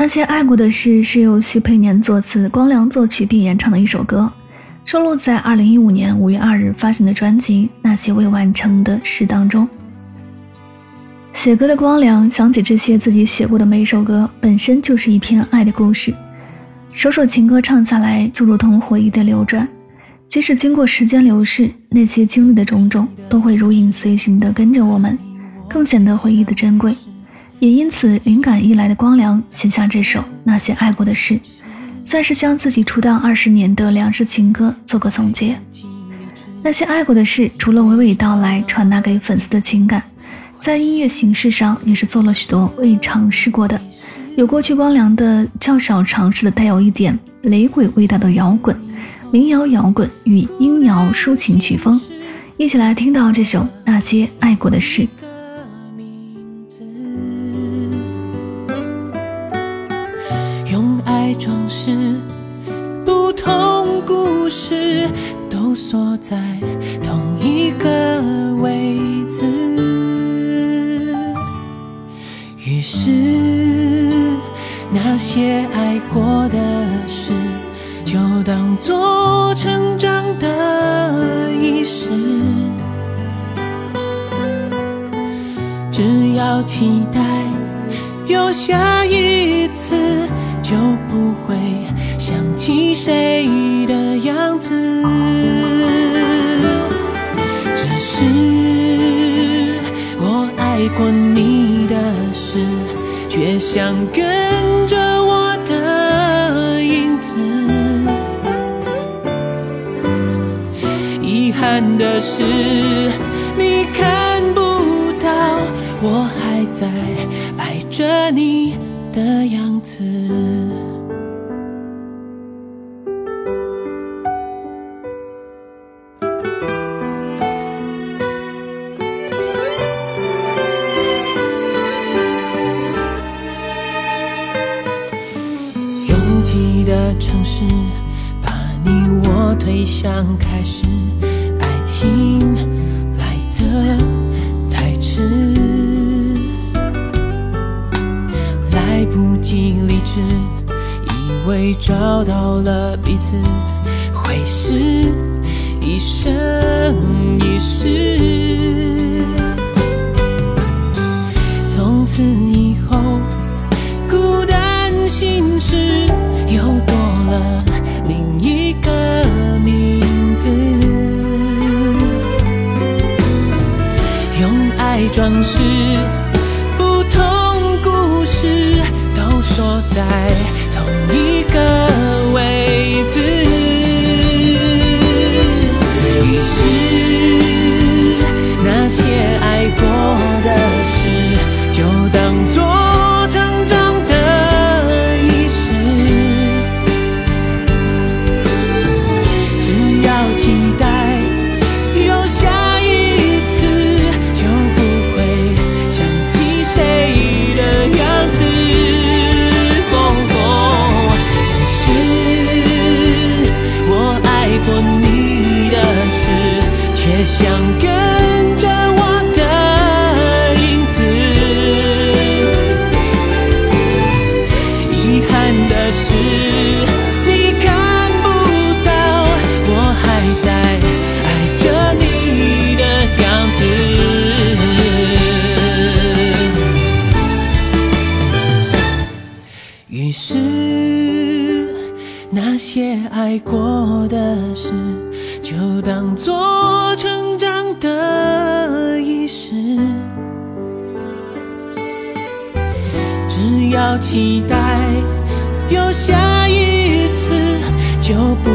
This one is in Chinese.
那些爱过的事是由徐培年作词、光良作曲并演唱的一首歌，收录在2015年5月2日发行的专辑《那些未完成的事》当中。写歌的光良想起这些自己写过的每一首歌，本身就是一篇爱的故事。首首情歌唱下来，就如同回忆的流转，即使经过时间流逝，那些经历的种种都会如影随形地跟着我们，更显得回忆的珍贵。也因此，灵感一来的光良写下这首《那些爱过的事》，算是将自己出道二十年的两世情歌做个总结。那些爱过的事，除了娓娓道来传达给粉丝的情感，在音乐形式上也是做了许多未尝试过的，有过去光良的较少尝试的带有一点雷鬼味道的摇滚、民谣摇滚与音摇抒情曲风。一起来听到这首《那些爱过的事》。装饰不同故事，都锁在同一个位置。于是，那些爱过的事，就当作成长的仪式。只要期待有下一次。就不会想起谁的样子。这是我爱过你的事，却想跟着我的影子。遗憾的是，你看不到我还在爱着你。的样子。的城市，把你我推向开始，爱情来的。理智，以为找到了彼此，会是一生一世。从此以后，孤单心事了另一个名字，用爱装饰不同故事。都说在同一个想跟着我的影子，遗憾的是你看不到我还在爱着你的样子。于是那些爱过的事，就当做成长。的仪式，只要期待有下一次，就不